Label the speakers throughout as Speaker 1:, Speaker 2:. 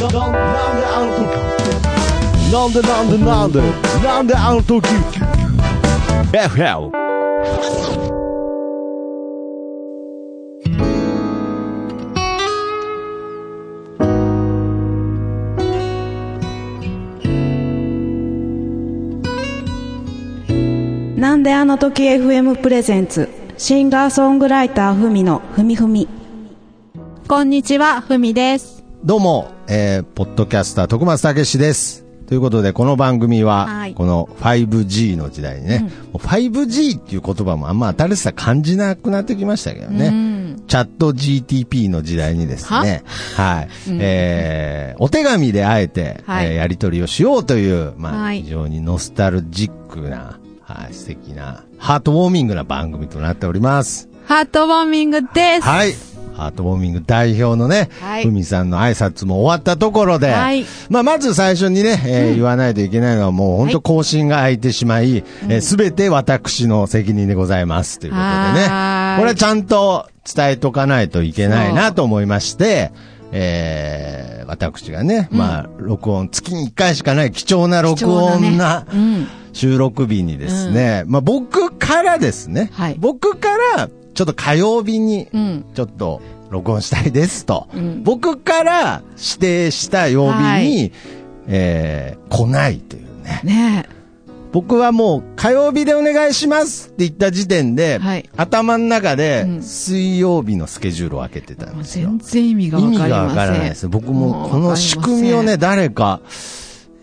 Speaker 1: なんでなんでなんでなんであの時 FL
Speaker 2: なんであの時 FM プレゼンツシンガーソングライターふみのふみふみ。こんにちはふみです。
Speaker 1: どうも、えー、ポッドキャスター徳松たけしです。ということで、この番組は、
Speaker 2: はい。
Speaker 1: この 5G の時代にね、もう 5G っていう言葉もあんま新しさ感じなくなってきましたけどね。
Speaker 2: うん。
Speaker 1: チャット GTP の時代にですね、は？い、えー、お手紙であえて、
Speaker 2: はい。
Speaker 1: えーやり取りをしようという、まあ、
Speaker 2: はい。
Speaker 1: 非常にノスタルジックな、はい、素敵な、ハートウォーミングな番組となっております。
Speaker 2: ハートウォーミングです。
Speaker 1: はい。ハートウォーミング代表のね、
Speaker 2: はい。
Speaker 1: ふみさんの挨拶も終わったところで、
Speaker 2: はい。
Speaker 1: まあ、まず最初にね、えー言わないといけないのはもう本当更新が空いてしまい、すべ、て私の責任でございますということでね。これはちゃんと伝えとかないといけないなと思いまして、えー、私がね、まあ、録音、月に1回しかない貴重な録音な、
Speaker 2: うん。
Speaker 1: 収録日にですね、まあ僕からですね、
Speaker 2: はい。
Speaker 1: 僕からちょっと火曜日に
Speaker 2: うん
Speaker 1: ちょっと録音したいですと、
Speaker 2: うん
Speaker 1: 僕から指定した曜日に、
Speaker 2: はい
Speaker 1: えー来ないというね。
Speaker 2: ね
Speaker 1: 僕はもう火曜日でお願いしますって言った時点で、
Speaker 2: はい
Speaker 1: 頭の中で
Speaker 2: うん
Speaker 1: 水曜日のスケジュールを開けてたんですよ。
Speaker 2: 全然意味がわかりません
Speaker 1: 意味がわからないです。僕もこの仕組みをね、誰か、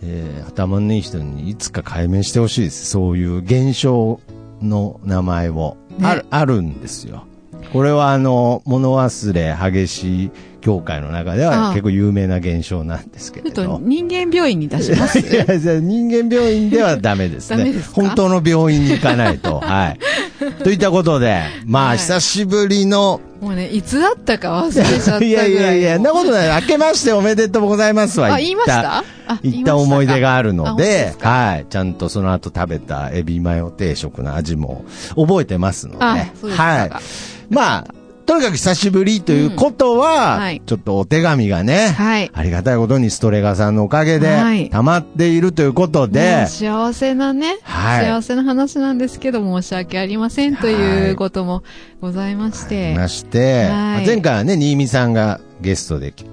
Speaker 1: えー頭のいい人にいつか解明してほしいです。そういう現象の名前を。
Speaker 2: ね
Speaker 1: ある、あるんですよ。これはあの、物忘れ激しい協会の中では結構有名な現象なんですけ
Speaker 2: ちょっと
Speaker 1: れど。
Speaker 2: 人間病院に出します
Speaker 1: いや人間病院ではダメですね。
Speaker 2: すか？
Speaker 1: 本当の病院に行かないと。はい。といったことで、まあ、
Speaker 2: はい
Speaker 1: 久しぶりの、
Speaker 2: もうねいつだったか忘れちゃったい
Speaker 1: いやいやいや、なことない。明けましておめでとうございますは
Speaker 2: あ言いました？あ
Speaker 1: 言った思い出があるので、はい。ちゃんとその後食べたエビマヨ定食の味も覚えてますので、
Speaker 2: あそうですか
Speaker 1: はい。まあ、とにかく久しぶりということは、
Speaker 2: うんはい。
Speaker 1: ちょっとお手紙がね、
Speaker 2: はい。
Speaker 1: ありがたいことにストレガさんのおかげ
Speaker 2: はい。
Speaker 1: で溜まっているということで、
Speaker 2: ね幸せなね、
Speaker 1: はい。
Speaker 2: 幸せな話なんですけど、申し訳ありませんということもございまして。
Speaker 1: まして、
Speaker 2: はい。
Speaker 1: まあ前回はね、新見さんがゲストで来て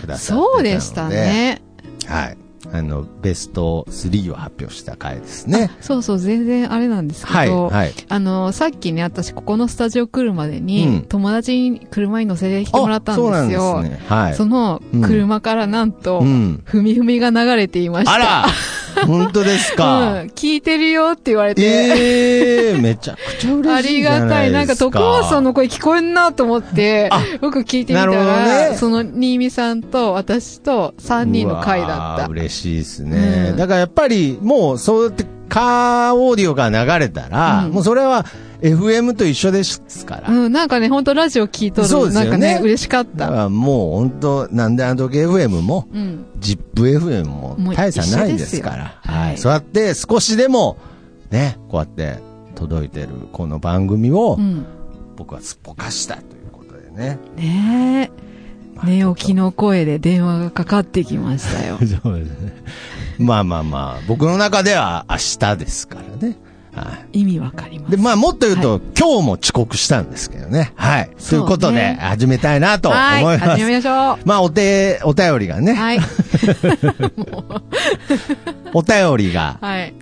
Speaker 1: くださって
Speaker 2: そうでしたね。
Speaker 1: はい。あの、ベスト3を発表した回ですね。
Speaker 2: そうそう、全然あれなんですけど、
Speaker 1: はい、はい。
Speaker 2: あの、さっきね、私ここのスタジオ来るまでに、
Speaker 1: うん
Speaker 2: 友達に車に乗せてきてもらったんですよ。
Speaker 1: あそうですね。はい。
Speaker 2: その車からなんと、
Speaker 1: うん
Speaker 2: ふみふみが流れていました。
Speaker 1: あら 本当です
Speaker 2: うん、
Speaker 1: か、
Speaker 2: 聞いてるよって言われて、
Speaker 1: ええー、めちゃくちゃ嬉
Speaker 2: あ
Speaker 1: しいじゃ
Speaker 2: りがたい。なんか。徳松さんの声聞こえんなと思って
Speaker 1: あ、
Speaker 2: 僕聞いてみたら、
Speaker 1: ね
Speaker 2: その、新見さんと私と3人の回だった。
Speaker 1: 嬉しいですね。
Speaker 2: うん
Speaker 1: だからやっぱり、もう、そうやって、カーオーディオが流れたら、
Speaker 2: うん
Speaker 1: もうそれは FM と一緒ですから。
Speaker 2: うん、なんかね、本当ラジオ聞いとる
Speaker 1: そうですよね
Speaker 2: なんかね、嬉しかった。
Speaker 1: だからもう本当なんであの時 FM も、
Speaker 2: うん。
Speaker 1: ZIPFM も大差ないですから。は。
Speaker 2: はいい
Speaker 1: そうやって少しでも、ね、こうやって届いてるこの番組を
Speaker 2: う、ん。
Speaker 1: 僕はすっぽかしたということでね。
Speaker 2: ね
Speaker 1: まあ
Speaker 2: え。寝起きの声で電話がかかってきましたよ。
Speaker 1: そうですね。まあまあまあ、僕の中では明日ですからね。はい。
Speaker 2: 意味わかります。
Speaker 1: で、まあもっと言うと、今日も遅刻したんですけどね。はい。ということで、始めたいなと思い
Speaker 2: はい、
Speaker 1: ます。
Speaker 2: 始めましょう。
Speaker 1: まあお手、お便りがね、
Speaker 2: はい。
Speaker 1: お便りが
Speaker 2: はい。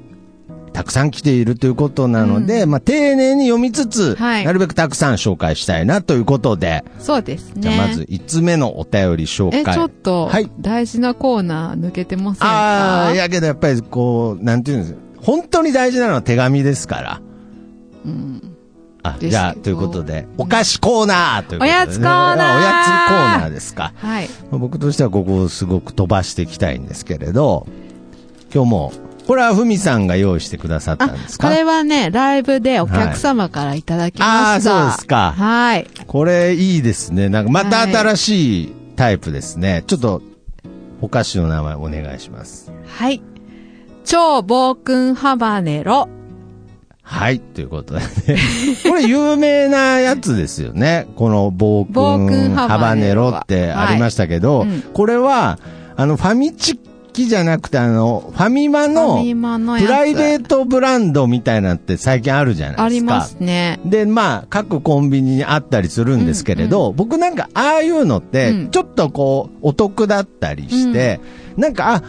Speaker 1: たくさん来ているということなので、まあ丁寧に読みつつ、
Speaker 2: はい
Speaker 1: なるべくたくさん紹介したいなということで、
Speaker 2: そうですね。
Speaker 1: じゃあまず5つ目のお便り紹
Speaker 2: え、
Speaker 1: 介。
Speaker 2: ちょっと
Speaker 1: はい、
Speaker 2: 大事なコーナー抜けてませんか？
Speaker 1: ああ、いやけどやっぱりこう、なんていうんです本当に大事なのは手紙ですから。
Speaker 2: うん。
Speaker 1: あ、じゃあ、ということで、お菓子コーナーということで、ね。
Speaker 2: おやつコーナー
Speaker 1: おやつコーナーですか。
Speaker 2: はい。
Speaker 1: まあ僕としてはここをすごく飛ばしていきたいんですけれど、今日も、これはふみさんが用意してくださったんですか？
Speaker 2: これはね、ライブでお客様からいただきました。
Speaker 1: はいあーそうですか
Speaker 2: はい。
Speaker 1: これいいですね。なんかまた新しいタイプですね。ちょっと、お菓子の名前お願いします。
Speaker 2: はい。超暴君ハバネロ。
Speaker 1: はい、ということでね。これ有名なやつですよね。この暴
Speaker 2: 暴君
Speaker 1: 君ハバ
Speaker 2: ネ
Speaker 1: ネロってありましたけど、
Speaker 2: はいうん
Speaker 1: これは、あの、ファミチキじゃなくて、あの、ファミマ
Speaker 2: フ
Speaker 1: のプライベートブランドみたいなのって最近あるじゃないですか。
Speaker 2: ありますね。
Speaker 1: で、まあ、各コンビニにあったりするんですけれど、僕なんか、ああいうのって
Speaker 2: うん、
Speaker 1: ちょっとこう、お得だったりして、なんか、あ、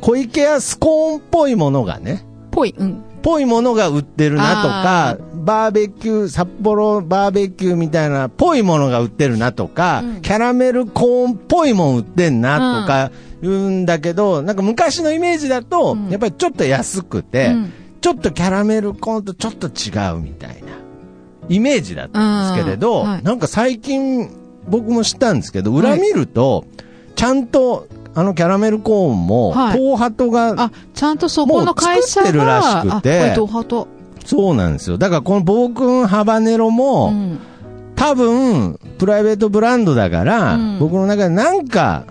Speaker 1: 小池屋スコーンっぽいものがね、
Speaker 2: ぽい。うん。
Speaker 1: ぽいものが売ってるなとか、バーベキュー、札幌バーベキューみたいな、ぽいものが売ってるなとか、
Speaker 2: うん。
Speaker 1: キャラメルコーンっぽいもん売ってんなとか言うんだけど、なんか昔のイメージだと、
Speaker 2: うん。
Speaker 1: やっぱりちょっと安くて、
Speaker 2: うん。
Speaker 1: ちょっとキャラメルコーンとちょっと違うみたいなイメージだったんですけれど、
Speaker 2: うんはい。
Speaker 1: なんか最近僕も知ったんですけど、裏見ると、ちゃんとあのキャラメルコーンも、
Speaker 2: はい
Speaker 1: 東ハトが
Speaker 2: あ、ちゃんとそこの会社が。
Speaker 1: 作ってるらしくて
Speaker 2: あ、これドハト？
Speaker 1: そうなんですよ。だからこの暴君ハバネロも、
Speaker 2: うん。
Speaker 1: 多分、プライベートブランドだから、
Speaker 2: うん
Speaker 1: 僕の中でなんか、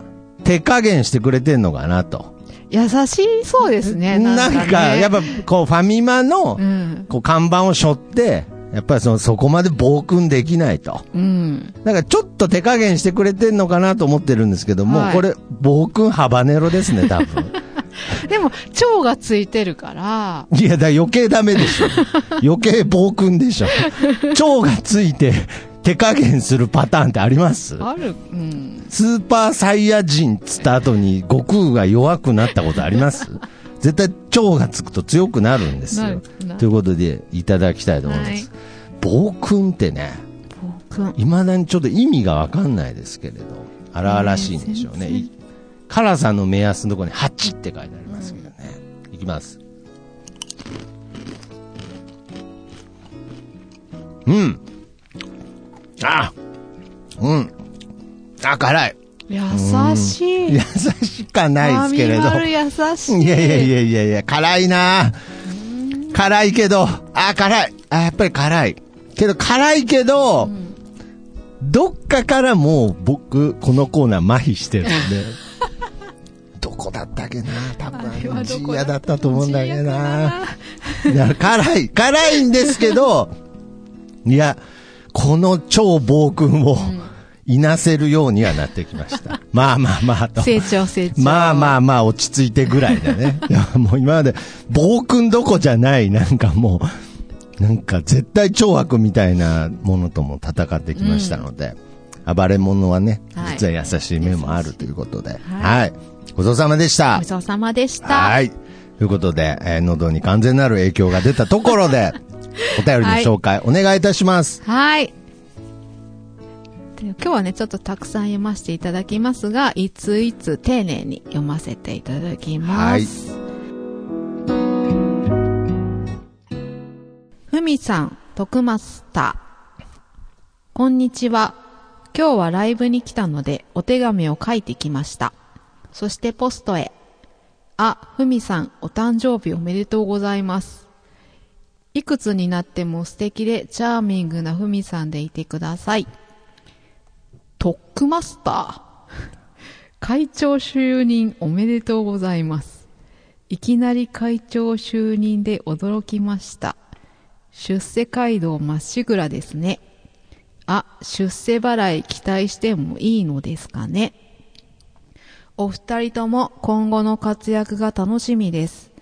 Speaker 1: 手加減してくれてんのかなと。
Speaker 2: 優しそうですね。
Speaker 1: な
Speaker 2: なんんか、ね。
Speaker 1: か、やっぱ、こう、ファミマの
Speaker 2: う、ん。
Speaker 1: こう、看板を背負って、やっぱりその、そこまで暴君できないと。
Speaker 2: うん。
Speaker 1: だからちょっと手加減してくれてんのかなと思ってるんですけども、
Speaker 2: はい
Speaker 1: これ、暴君ハバネロですね、多分。
Speaker 2: でも、蝶がついてるから、
Speaker 1: いや、だ余計ダメでしょ。余計暴君でしょ。蝶がついて手加減するパターンってあります？
Speaker 2: ある、うん。
Speaker 1: スーパーサイヤ人っつった後に悟空が弱くなったことあります？絶対蝶がつくと強くなるんですよということで、いただきたいと思います。
Speaker 2: はい
Speaker 1: 暴君ってね、
Speaker 2: 僕
Speaker 1: 未だにちょっと意味がわかんないですけれど、荒々しいんでしょうね。
Speaker 2: ね
Speaker 1: い辛さの目安のところに8って書いてありますけどね。いきます。うん。あうん。あ、辛い。
Speaker 2: 優しい。
Speaker 1: 優しかないですけれど。
Speaker 2: 優しい。
Speaker 1: いやいやいやいやいや、辛いな辛いけど、あ、辛い。あ、やっぱり辛い。けど、辛いけど、どっかからもう僕、このコーナー麻痺してるんで。どこだったっけな多分ジーヤだったと思うんだけどな。
Speaker 2: ジ
Speaker 1: いや辛い。辛いんですけど、いや、この超暴君をいなせるようにはなってきました。まあまあまあと。
Speaker 2: 成長成長。
Speaker 1: まあまあまあ落ち着いてぐらいだね。い やもう今まで暴君どこじゃない、なんかもう、なんか絶対超悪みたいなものとも戦ってきましたので、暴れ者はね、
Speaker 2: はい
Speaker 1: 実は優しい面もあるということで、
Speaker 2: は
Speaker 1: はい。ごちそうさまでした
Speaker 2: ごち。そうさまでした。
Speaker 1: はい。ということで、えー喉に完全なる影響が出たところで、お便りの紹介、お願いいたします。
Speaker 2: はい。今日はね、ちょっとたくさん読ませていただきますが、いついつ丁寧に読ませていただきます。ふみさん、徳マスター。こんにちは。今日はライブに来たので、お手紙を書いてきました。そしてポストへ。あ、ふみさん、お誕生日おめでとうございます。いくつになっても素敵でチャーミングなふみさんでいてください。トックマスター。会長就任おめでとうございます。いきなり会長就任で驚きました。出世街道まっしぐらですね。あ、出世払い期待してもいいのですかね。お二人とも今後の活躍が楽しみです。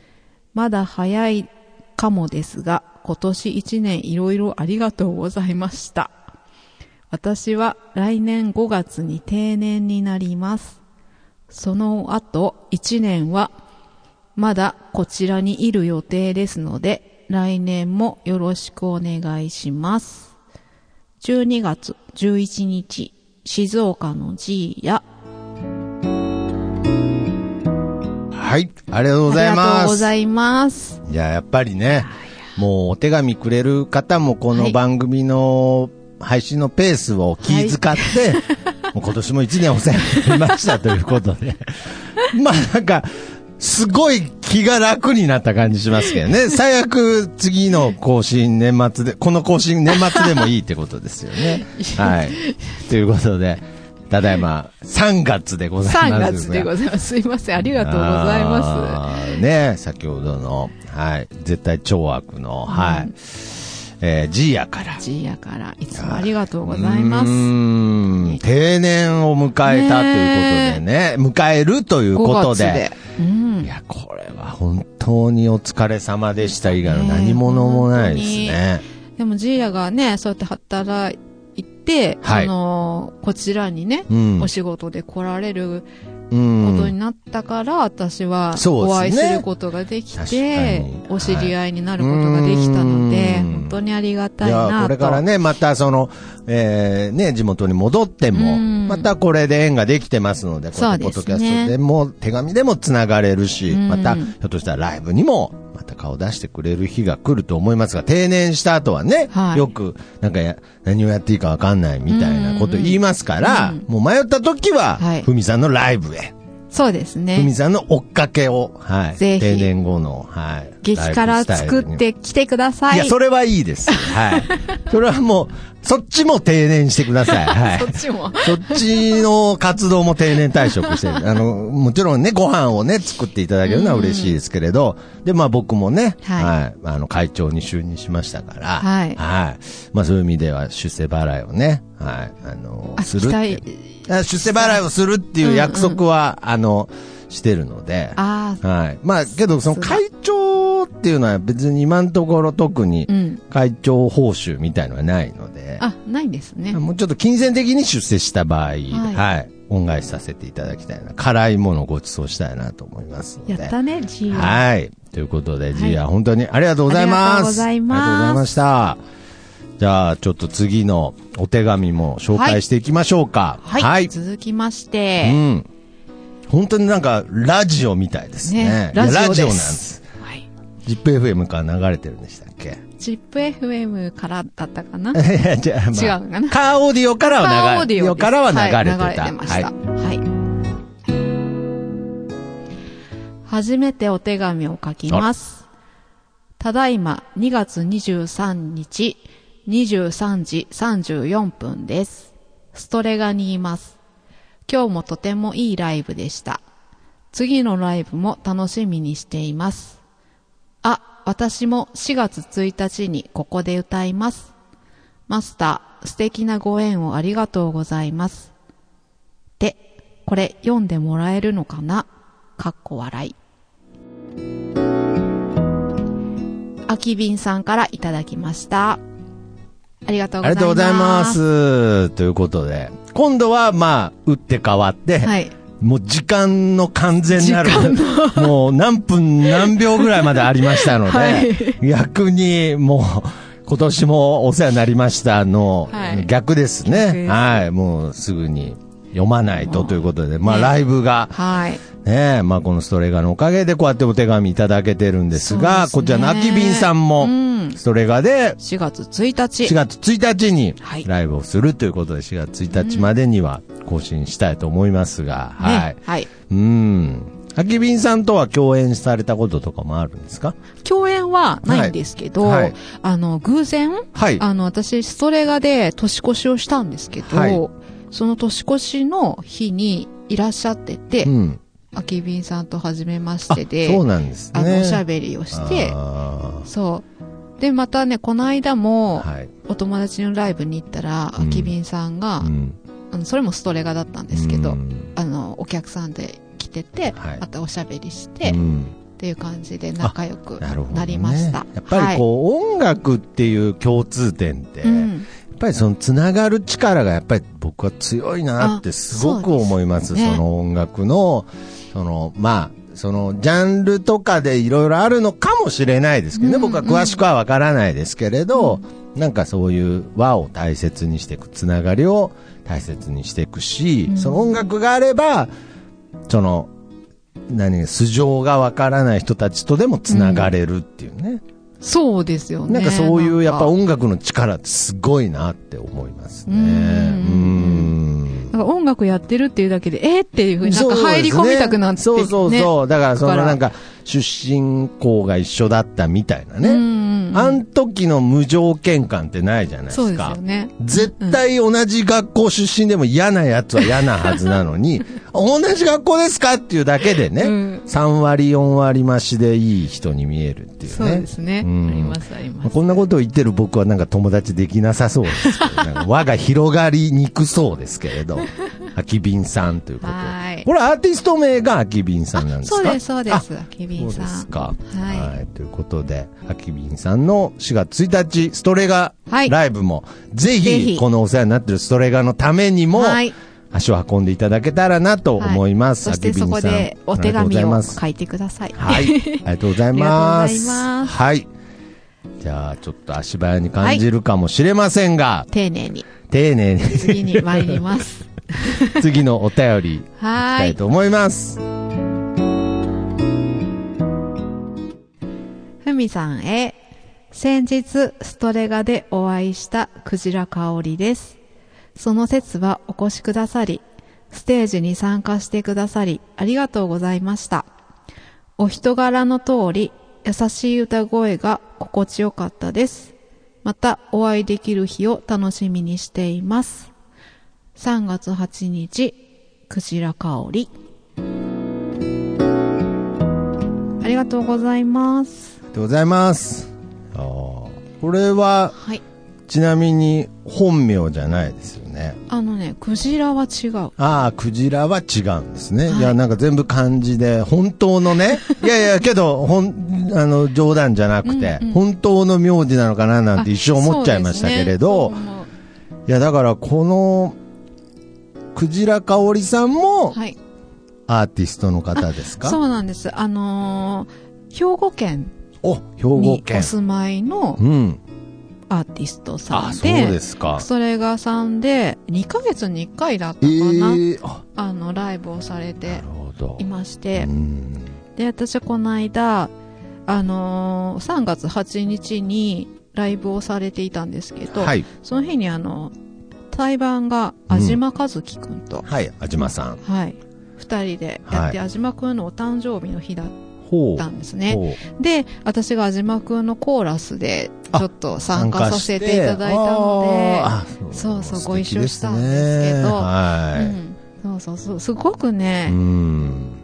Speaker 2: まだ早いかもですが、今年一年いろいろありがとうございました。私は来年5月に定年になります。その後1年はまだこちらにいる予定ですので、来年もよろしくお願いします。12月11日、静岡の G や、
Speaker 1: はい。ありがとうござい
Speaker 2: ありがとう
Speaker 1: ます。
Speaker 2: ございます。
Speaker 1: いや、やっぱりね、もうお手紙くれる方もこの番組の配信のペースを気遣って、もう今年も一年お世話になりましたということで。まあなんか、すごい気が楽になった感じしますけどね。最悪次の更新年末で、この更新年末でもいいってことですよね。はい。ということで、ただいま3月でございます
Speaker 2: 3
Speaker 1: が。
Speaker 2: 月でございます。すいません。ありがとうございます。
Speaker 1: す。ね、先ほどの、はい、絶対超悪の、はい。えー、ジーヤから。
Speaker 2: ジーヤから、いつもありがとうございます。
Speaker 1: うーん定年を迎えたということでね、迎えるというこ
Speaker 2: 5
Speaker 1: とで
Speaker 2: 月で。。うん
Speaker 1: い。や、これは本当にお疲れ様でした以外の何者もないですね。
Speaker 2: でもジーヤがね、そうやって働いて、
Speaker 1: はい
Speaker 2: その、こちらにね、
Speaker 1: うん
Speaker 2: お仕事で来られる
Speaker 1: う
Speaker 2: ことに
Speaker 1: ん。
Speaker 2: なったから、私は
Speaker 1: そうですね。
Speaker 2: お会いすることができて
Speaker 1: に、
Speaker 2: お知り合いになることができたので、
Speaker 1: うん
Speaker 2: 本当にありがた
Speaker 1: い
Speaker 2: なと。
Speaker 1: これからね、またその、えー、ね、地元に戻っても、
Speaker 2: うん。
Speaker 1: またこれで縁ができてますので、こうやってポッドキャストでも、手紙でもつながれるし、
Speaker 2: うん。
Speaker 1: また、ひょっとしたらライブにも、また顔出してくれる日が来ると思いますが、定年した後はね、
Speaker 2: はい。
Speaker 1: よく、なんかや、何をやっていいかわかんないみたいなこと言いますから、
Speaker 2: うん。
Speaker 1: もう迷った時は
Speaker 2: はい、
Speaker 1: ふみさんのライブへ、
Speaker 2: そうです
Speaker 1: ふみ
Speaker 2: ね。
Speaker 1: さんの追っかけを、はい、定年後の、はい。
Speaker 2: 激辛作ってきてください。
Speaker 1: いや、それはいいです。はい。それはもう、そっちも定年してください。はい
Speaker 2: そ。っちも。
Speaker 1: そっちの活動も定年退職して、あの、もちろんね、ご飯をね、作っていただけるのは嬉しいですけれど、で、まあ僕もね、
Speaker 2: はい
Speaker 1: はい、あの、会長に就任しましたから、
Speaker 2: はい
Speaker 1: はい。まあそういう意味では出世払いをね、はい、あの、
Speaker 2: あ
Speaker 1: するって。あ出世払いをするっていう約束は、あの、してるので、はい。まあ、けど、その会長っていうのは別に今のところ特に
Speaker 2: うん。
Speaker 1: 会長報酬みたいのはないので、
Speaker 2: あ、ないんですね。
Speaker 1: もうちょっと金銭的に出世した場合、はい、恩返しさせていただきたいな。辛いものをご馳走したいなと思いますので。
Speaker 2: やったね、ジーヤ。
Speaker 1: はい。ということで、
Speaker 2: い
Speaker 1: ジーヤ、本当にありがとうございます。
Speaker 2: ありがとうございます
Speaker 1: ありがとうございました。じゃあ、ちょっと次のお手紙も紹介していきましょうか。
Speaker 2: はい。続きまし
Speaker 1: う
Speaker 2: て、
Speaker 1: ん。本当になんか、ラジオみたいですね。
Speaker 2: ねラジ
Speaker 1: ラジオなんです。
Speaker 2: はい。
Speaker 1: ZIPFM から流れてるんでしたっけ？
Speaker 2: チップ FM からだったかな？
Speaker 1: いや、じゃあ、まあ、
Speaker 2: 違うのかな？
Speaker 1: カーオーディオからは
Speaker 2: カーオー
Speaker 1: 流れ、
Speaker 2: ディオです
Speaker 1: からは流れてた。
Speaker 2: はいました。はい。初めてお手紙を書きます。ただいま2月23日23時34分です。ストレガにいます。今日もとてもいいライブでした。次のライブも楽しみにしています。あ、私も4月1日にここで歌います。マスター、素敵なご縁をありがとうございます。で、これ読んでもらえるのかな？かっこ笑い。あきびんさんからいただきました。ありがとうございます。
Speaker 1: ありがとうございます。ということで、今度は、まあ、打って変わって、
Speaker 2: はい。
Speaker 1: もう時間の完全なる
Speaker 2: 時、
Speaker 1: もう何分何秒ぐらいまでありましたので、
Speaker 2: はい
Speaker 1: 逆にもう、今年もお世話になりましたの、
Speaker 2: はい
Speaker 1: 逆です
Speaker 2: 逆
Speaker 1: ね。はい、もうすぐに読まないとということで、まあ
Speaker 2: ね
Speaker 1: ライブが、
Speaker 2: はい。
Speaker 1: ねまあこのストレガのおかげでこうやってお手紙いただけてるんですが、
Speaker 2: すね
Speaker 1: こちらのアキビンさんも
Speaker 2: う、ん。
Speaker 1: ストレガで
Speaker 2: 4月1日。
Speaker 1: 4月1日に
Speaker 2: はい
Speaker 1: ライブをするということで、4月1日までには更新したいと思いますが、はい
Speaker 2: ね。。はい。
Speaker 1: うん。アキビンさんとは共演されたこととかもあるんですか？
Speaker 2: 共演はないんですけど、
Speaker 1: はいはい
Speaker 2: あの、偶然、
Speaker 1: はい。
Speaker 2: あの、私、ストレガで年越しをしたんですけど、
Speaker 1: はい
Speaker 2: その年越しの日にいらっしゃってて、
Speaker 1: うん。
Speaker 2: あきびんさんと初めまし
Speaker 1: あ、
Speaker 2: てで、
Speaker 1: そうなんですね。
Speaker 2: あの、おしゃべりをして、
Speaker 1: あ
Speaker 2: そう。で、またね、この間も、
Speaker 1: ーはい。
Speaker 2: お友達のライブに行ったら、
Speaker 1: うん
Speaker 2: あきびんさんが、
Speaker 1: うん。
Speaker 2: あのそれもストレガだったんですけど、
Speaker 1: うん
Speaker 2: あの、お客さんで来てて、
Speaker 1: はい
Speaker 2: またおしゃべりして、っ
Speaker 1: うん
Speaker 2: ていう感じで仲良く
Speaker 1: な
Speaker 2: りました。
Speaker 1: やっぱりこう、音楽っていう共通点って、や
Speaker 2: はいうん
Speaker 1: っぱりそのつながる力がやっぱり僕は強いなってすごく思います。そ
Speaker 2: あそ
Speaker 1: の音楽の、その、まあ、その、ジャンルとかでいろいろあるのかもしれないですけどね。
Speaker 2: うん
Speaker 1: 僕は詳しくはわからないですけれど、なんかそういう輪を大切にしていく、つながりを大切にしていくし、
Speaker 2: うん
Speaker 1: その音楽があれば、その、何、素性がわからない人たちとでもつながれるっていうね。
Speaker 2: そうですよね。
Speaker 1: なんかそういうやっぱ音楽の力ってすごいなって思いますね。
Speaker 2: うんか音楽やってるっていうだけで、えー、っていうふうになんか入り込みたくなって、ね。
Speaker 1: そうそうそう。だからそのなんか出身校が一緒だったみたいなね。
Speaker 2: うんうん。
Speaker 1: あん時の無条件感ってないじゃないですか。
Speaker 2: すよね。
Speaker 1: 絶対同じ学校出身でも嫌なやつは嫌なはずなのに、同じ学校ですかっていうだけでね、
Speaker 2: うん
Speaker 1: 3割、4割増しでいい人に見えるっていうね。
Speaker 2: そうですね。
Speaker 1: うん
Speaker 2: あります、あります。
Speaker 1: こんなことを言ってる僕はなんか友達できなさそうですけど、なんか輪が広がりにくそうですけれど、空き瓶さんということで。
Speaker 2: はい
Speaker 1: これアーティスト名が空き瓶さんなんですか？
Speaker 2: そうです、そうで
Speaker 1: あ
Speaker 2: す。あきび
Speaker 1: そうん
Speaker 2: さん。
Speaker 1: ですか。
Speaker 2: はい
Speaker 1: ということで、空き瓶さんの4月1日、ストレガ
Speaker 2: はい
Speaker 1: ライブも、ぜ
Speaker 2: ぜ
Speaker 1: ひ、
Speaker 2: ひ
Speaker 1: このお世話になってるストレガのためにも、
Speaker 2: はい。
Speaker 1: 足を運んでいただけたらなと思います。
Speaker 2: そしてそこでお手紙を書いてください。
Speaker 1: はい。ありがとうございます。
Speaker 2: ありがとうございます
Speaker 1: はい。じゃあ、ちょっと足早に感じるかもしれませんが、
Speaker 2: 丁寧に
Speaker 1: 丁寧に
Speaker 2: 次に参ります。
Speaker 1: 次のお便りいき
Speaker 2: はーい。
Speaker 1: たいと思います。
Speaker 2: ふみさんへ。先日、ストレガでお会いしたクジラ香織です。その説はお越しくださり、ステージに参加してくださり、ありがとうございました。お人柄の通り、優しい歌声が心地よかったです。またお会いできる日を楽しみにしています。3月8日、クジラ香織。ありがとうございます。
Speaker 1: ありがとうございます。あーこれは、
Speaker 2: はい。
Speaker 1: ちなみに本名じゃないですよね。
Speaker 2: あのね、クジラは違う。
Speaker 1: ああ、クジラは違うんですね。
Speaker 2: はい
Speaker 1: い、や、なんか全部漢字で、本当のね、いやいや、けど、ほん、あの、冗談じゃなくて、
Speaker 2: うんうん
Speaker 1: 本当の名字なのかななんて一瞬思っちゃいましたけれど、
Speaker 2: あそうですね
Speaker 1: いや、だからこの、クジラ香織さん
Speaker 2: う
Speaker 1: も
Speaker 2: はい。
Speaker 1: アーティストの方ですか？
Speaker 2: そうなんです。あのー兵庫県
Speaker 1: お、兵庫県
Speaker 2: にお。住まいの
Speaker 1: うん。
Speaker 2: アーティストさ
Speaker 1: あ、
Speaker 2: ん
Speaker 1: そう
Speaker 2: で、
Speaker 1: ですか。
Speaker 2: それがさんで、2ヶ月に1回だった
Speaker 1: え
Speaker 2: かな、
Speaker 1: えあ、
Speaker 2: あの、ライブをされてい。まし
Speaker 1: う
Speaker 2: て、
Speaker 1: ん。
Speaker 2: で、私この間、あのー3月8日にライブをされていたんですけど、
Speaker 1: はい。
Speaker 2: その日にあの、対バンが安島和樹くんと、
Speaker 1: はい、あじまさん。
Speaker 2: はい、二人でやって、
Speaker 1: は
Speaker 2: 安島くんのお誕生日の日だっ。たんですね。で、私が安島くんのコーラスで、
Speaker 1: あ
Speaker 2: ちょっと参加させていただいたので、そうそうご一緒したんですけど
Speaker 1: ねは
Speaker 2: うん、そうそうそう、すごく
Speaker 1: い。
Speaker 2: ね
Speaker 1: う、ん。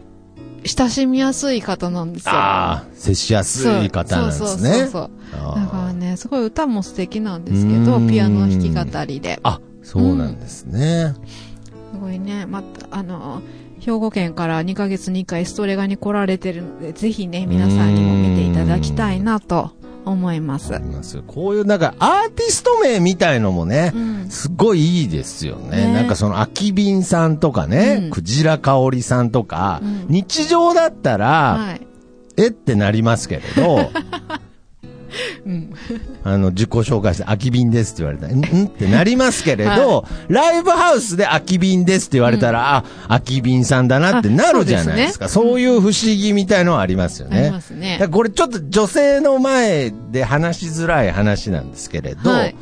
Speaker 2: 親しみやすい方なんですよ。
Speaker 1: ああ、接しやすい方なんです
Speaker 2: そうそう
Speaker 1: ね。
Speaker 2: そうそう。だからね、すごい歌も素敵なんですけど
Speaker 1: う、ん
Speaker 2: ピアノ弾き語りで。
Speaker 1: あ、そうなんですね。
Speaker 2: すごいね、また、あの、兵庫県から2ヶ月に1回ストレガに来られてるので、ぜひね、皆さんにも見ていただきたいなと思います
Speaker 1: ますこういう、なんか、アーティスト名みたいのもね
Speaker 2: う、ん。
Speaker 1: すごいいいですよね。
Speaker 2: ね
Speaker 1: なんかその、空き瓶さんとかね、
Speaker 2: うん
Speaker 1: クジラ香織さんとか、
Speaker 2: うん
Speaker 1: 日常だったら、
Speaker 2: はい。
Speaker 1: えってなりますけれど、
Speaker 2: うん。
Speaker 1: あの、自己紹介して、空き瓶ですって言われたら、ん？んってなりますけれど、ライブハウスで空き瓶ですって言われたら、あ、空き瓶さんだなってなるじゃないですか。
Speaker 2: あ
Speaker 1: そ
Speaker 2: そうすね。
Speaker 1: いう不思議みたいのはありますよ
Speaker 2: あり
Speaker 1: ね。
Speaker 2: ますね。
Speaker 1: だこれちょっと女性の前で話しづらい話なんですけれど、
Speaker 2: はい。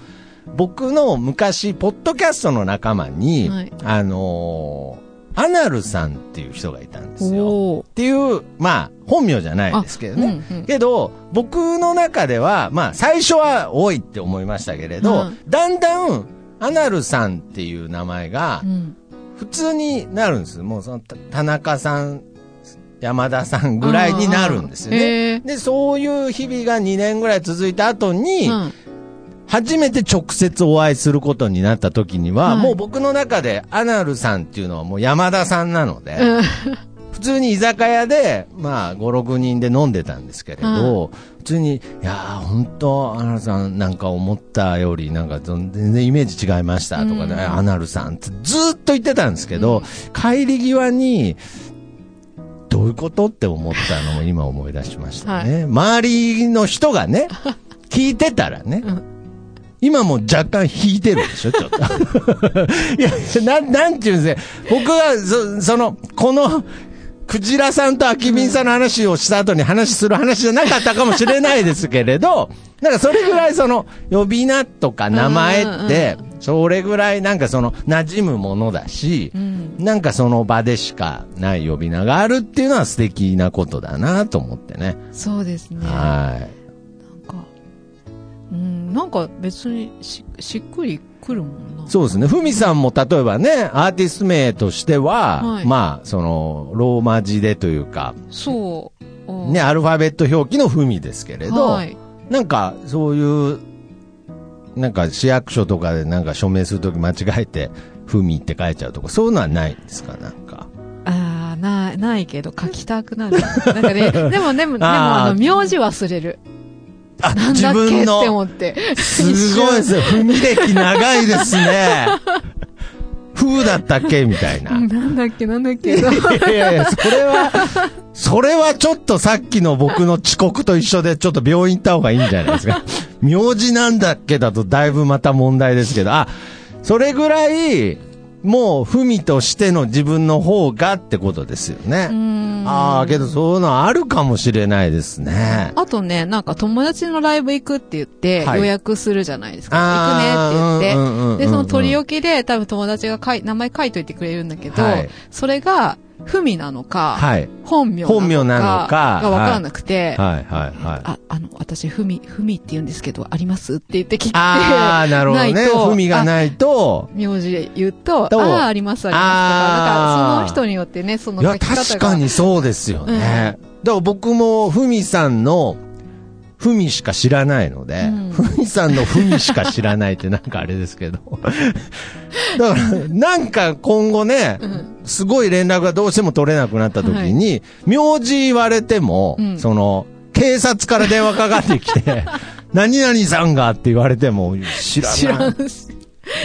Speaker 1: 僕の昔、ポッドキャストの仲間に、
Speaker 2: はい。
Speaker 1: あのーアナルさんっていう人がいたんですよ。っていう、まあ、本名じゃないですけどね。
Speaker 2: うんうん
Speaker 1: けど、僕の中では、まあ、最初は多いって思いましたけれど、
Speaker 2: うん
Speaker 1: だんだん、アナルさんっていう名前が
Speaker 2: う、ん。
Speaker 1: 普通になるんです。もうその、た田中さん、山田さんぐらいになるんですよ
Speaker 2: へ
Speaker 1: ね。
Speaker 2: ー
Speaker 1: で、そういう日々が2年ぐらい続いた後に、
Speaker 2: うん
Speaker 1: 初めて直接お会いすることになった時には、
Speaker 2: はい。
Speaker 1: もう僕の中でアナルさんっていうのはもう山田さんなので、
Speaker 2: うん。
Speaker 1: 普通に居酒屋で、まあ、5、6人で飲んでたんですけれど、普通に、いやー、本当アナルさんなんか思ったより、なんか全然イメージ違いましたとかで、
Speaker 2: うん。
Speaker 1: アナルさんってずーっと言ってたんですけど、帰り際に、どういうことって思ったのも今思い出しましたね。周りの人がね、聞いてたらね、
Speaker 2: うん
Speaker 1: 今も若干引いてるでしょ、ちょっと。いや、なん、なんていうんですか。僕は、そ、その、この、クジラさんとアキビンさんの話をした後に話する話じゃなかったかもしれないですけれど、なんかそれぐらいその、呼び名とか名前って、それぐらいなんかその、馴染むものだし
Speaker 2: う、ん。
Speaker 1: なんかその場でしかない呼び名があるっていうのは素敵なことだなと思ってね。
Speaker 2: そうですね。
Speaker 1: はい。
Speaker 2: か、うん、なんか別にししっくりくるもんな。
Speaker 1: そうですね。ふみさんも例えばね、アーティスト名としては、
Speaker 2: はい
Speaker 1: まあ、その、ローマ字でというか、
Speaker 2: そう。うん
Speaker 1: ね、アルファベット表記のふみですけれど、
Speaker 2: はい。
Speaker 1: なんか、そういう、なんか市役所とかでなんか署名するとき間違えて、ふみって書いちゃうとか、そういうのはないんですかなんか？
Speaker 2: ああ、ない、ないけど書きたくなる。なんかね、でも、でも、でも、
Speaker 1: あ
Speaker 2: の、名字忘れる。
Speaker 1: あ、自
Speaker 2: だっけって
Speaker 1: 分の、
Speaker 2: 思って。
Speaker 1: すごいですよ。ふみ歴長いですね。ふうだったっけ？みたいな。
Speaker 2: うんなんだっけ、なんだっけ。
Speaker 1: いやいやいや、それは、それはちょっとさっきの僕の遅刻と一緒で、ちょっと病院行った方がいいんじゃないですか。名字なんだっけだとだいぶまた問題ですけど、あ、それぐらい、もう、ふみとしての自分の方がってことですよね。
Speaker 2: うん
Speaker 1: ああ、けどそういうのあるかもしれないですね。
Speaker 2: あとね、なんか友達のライブ行くって言って、
Speaker 1: はい
Speaker 2: 予約するじゃないですか。行くねって言って。で、その取り置きで多分友達が書い名前書いといてくれるんだけど、
Speaker 1: はい
Speaker 2: それが、ふみなのか、
Speaker 1: はい。
Speaker 2: 本名なのか、
Speaker 1: 本名なのか
Speaker 2: がわからなくて、
Speaker 1: はい、はい、はい。
Speaker 2: あ、あの、私、ふみ、ふみって言うんですけど、ありますって言ってきて、
Speaker 1: ああ、なるほどね。ふみがないと、
Speaker 2: 名字で言うと、
Speaker 1: と
Speaker 2: ああ、あります、ありますとか、なんか、その人によってね、その書き方が。
Speaker 1: 確かにそうですよね。だから僕も、ふみさんの、ふみしか知らないので
Speaker 2: うん、
Speaker 1: ふみさんのふみしか知らないってなんかあれですけど。だから、なんか今後ね、
Speaker 2: うん
Speaker 1: すごい連絡がどうしても取れなくなった時に、名字言われても、
Speaker 2: うん
Speaker 1: その、警察から電話かかってきて、何々さんがって言われても、知らない。
Speaker 2: 知らんし。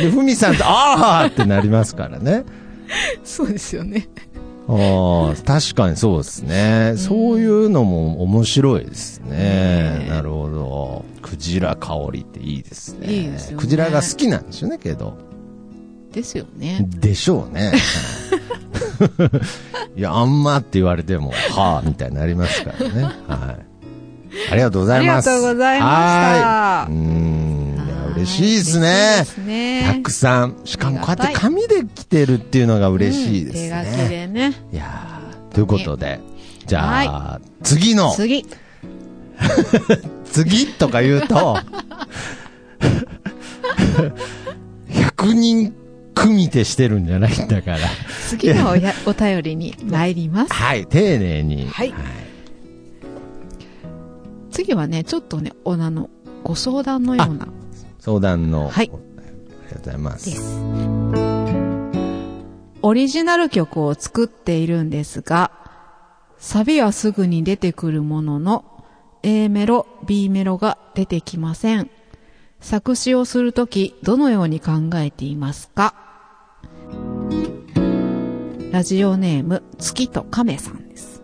Speaker 1: で、ふみさんと、ああってなりますからね。
Speaker 2: そうですよね。
Speaker 1: ああ、確かにそうですね。そういうのも面白いですね。なるほど。クジラ香りっていいですね。
Speaker 2: いいですよね
Speaker 1: クジラが好きなんですよね、けど。
Speaker 2: ですよね。
Speaker 1: でしょうね。いや、あんまって言われても、はあ、みたいになりますからね。はい。ありがとうございます。
Speaker 2: ありがとうございました
Speaker 1: はい。うーん。いや嬉しいですね。たくさん。しかもこうやって紙で来てるっていうのが嬉しいですね。
Speaker 2: うん手書きでね。
Speaker 1: いやーということで、じゃあ、次の、
Speaker 2: 次。
Speaker 1: 次とか言うと、100人組手してるんじゃないんだから。
Speaker 2: 次のおやお便りに参ります。
Speaker 1: はい、丁寧に。
Speaker 2: はい次はね、ちょっとね、おあの、ご相談のような。
Speaker 1: 相談の。
Speaker 2: はい
Speaker 1: ありがとうございま。
Speaker 2: ですす。オリジナル曲を作っているんですが、サビはすぐに出てくるものの、A メロ、B メロが出てきません。作詞をするとき、どのように考えていますか？ラジオネーム、月と亀さんです。